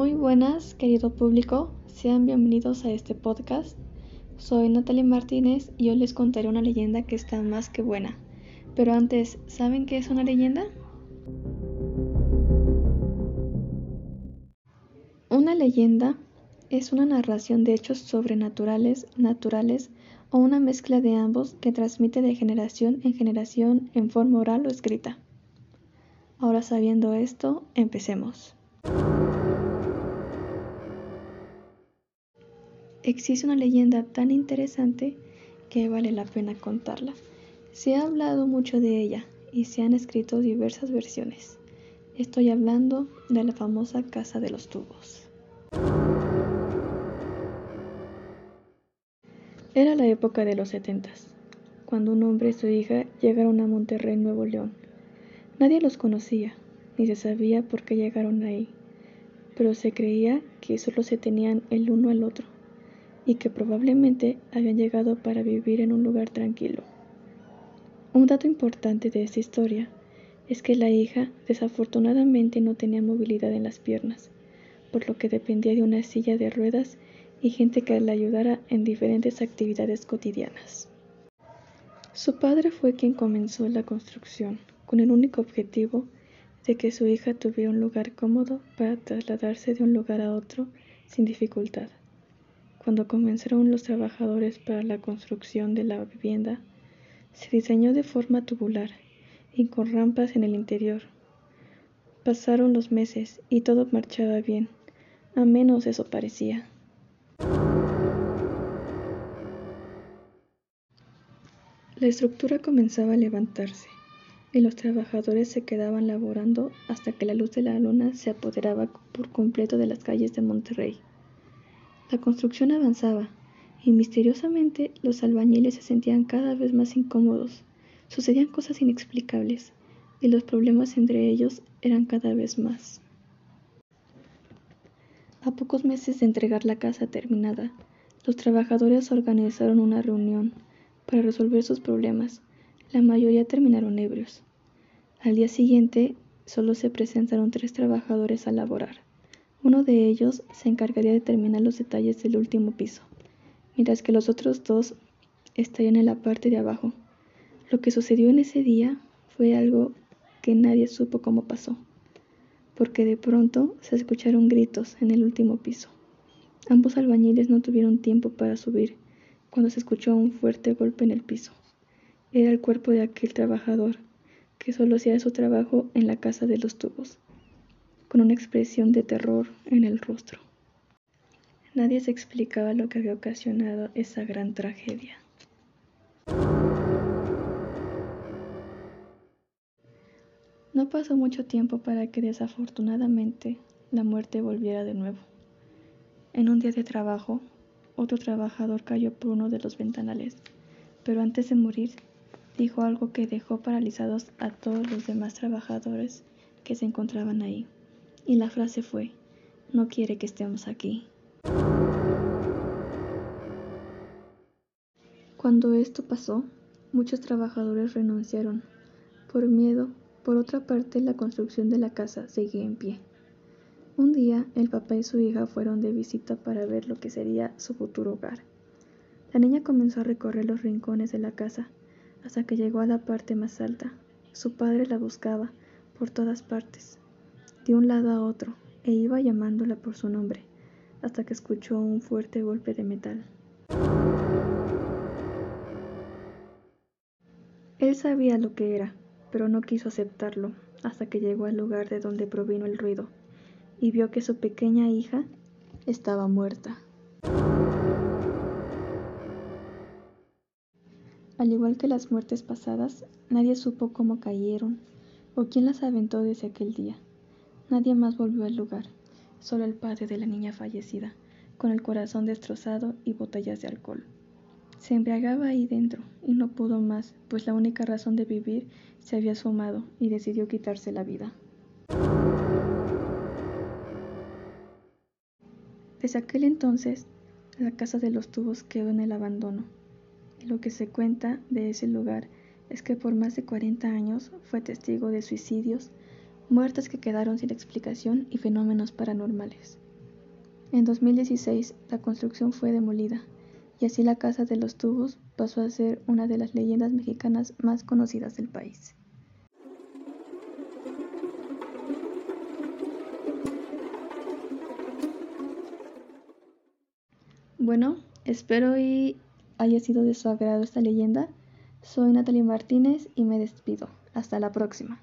Muy buenas, querido público. Sean bienvenidos a este podcast. Soy Natalie Martínez y hoy les contaré una leyenda que está más que buena. Pero antes, ¿saben qué es una leyenda? Una leyenda es una narración de hechos sobrenaturales, naturales o una mezcla de ambos que transmite de generación en generación en forma oral o escrita. Ahora sabiendo esto, empecemos. Existe una leyenda tan interesante que vale la pena contarla. Se ha hablado mucho de ella y se han escrito diversas versiones. Estoy hablando de la famosa Casa de los Tubos. Era la época de los setentas, cuando un hombre y su hija llegaron a Monterrey, Nuevo León. Nadie los conocía, ni se sabía por qué llegaron ahí, pero se creía que solo se tenían el uno al otro y que probablemente habían llegado para vivir en un lugar tranquilo. Un dato importante de esta historia es que la hija desafortunadamente no tenía movilidad en las piernas, por lo que dependía de una silla de ruedas y gente que la ayudara en diferentes actividades cotidianas. Su padre fue quien comenzó la construcción, con el único objetivo de que su hija tuviera un lugar cómodo para trasladarse de un lugar a otro sin dificultad. Cuando comenzaron los trabajadores para la construcción de la vivienda, se diseñó de forma tubular y con rampas en el interior. Pasaron los meses y todo marchaba bien, a menos eso parecía. La estructura comenzaba a levantarse y los trabajadores se quedaban laborando hasta que la luz de la luna se apoderaba por completo de las calles de Monterrey. La construcción avanzaba, y misteriosamente los albañiles se sentían cada vez más incómodos. Sucedían cosas inexplicables, y los problemas entre ellos eran cada vez más. A pocos meses de entregar la casa terminada, los trabajadores organizaron una reunión para resolver sus problemas. La mayoría terminaron ebrios. Al día siguiente, solo se presentaron tres trabajadores a laborar. Uno de ellos se encargaría de terminar los detalles del último piso, mientras que los otros dos estarían en la parte de abajo. Lo que sucedió en ese día fue algo que nadie supo cómo pasó, porque de pronto se escucharon gritos en el último piso. Ambos albañiles no tuvieron tiempo para subir cuando se escuchó un fuerte golpe en el piso. Era el cuerpo de aquel trabajador que solo hacía su trabajo en la casa de los tubos con una expresión de terror en el rostro. Nadie se explicaba lo que había ocasionado esa gran tragedia. No pasó mucho tiempo para que desafortunadamente la muerte volviera de nuevo. En un día de trabajo, otro trabajador cayó por uno de los ventanales, pero antes de morir dijo algo que dejó paralizados a todos los demás trabajadores que se encontraban ahí. Y la frase fue, no quiere que estemos aquí. Cuando esto pasó, muchos trabajadores renunciaron. Por miedo, por otra parte, la construcción de la casa seguía en pie. Un día, el papá y su hija fueron de visita para ver lo que sería su futuro hogar. La niña comenzó a recorrer los rincones de la casa hasta que llegó a la parte más alta. Su padre la buscaba por todas partes, de un lado a otro e iba llamándola por su nombre, hasta que escuchó un fuerte golpe de metal. Él sabía lo que era, pero no quiso aceptarlo hasta que llegó al lugar de donde provino el ruido y vio que su pequeña hija estaba muerta. Al igual que las muertes pasadas, nadie supo cómo cayeron o quién las aventó desde aquel día. Nadie más volvió al lugar, solo el padre de la niña fallecida, con el corazón destrozado y botellas de alcohol. Se embriagaba ahí dentro y no pudo más, pues la única razón de vivir se había sumado y decidió quitarse la vida. Desde aquel entonces, la casa de los tubos quedó en el abandono. Y lo que se cuenta de ese lugar es que por más de 40 años fue testigo de suicidios, muertes que quedaron sin explicación y fenómenos paranormales. En 2016 la construcción fue demolida y así la Casa de los Tubos pasó a ser una de las leyendas mexicanas más conocidas del país. Bueno, espero y haya sido de su agrado esta leyenda. Soy Natalie Martínez y me despido. Hasta la próxima.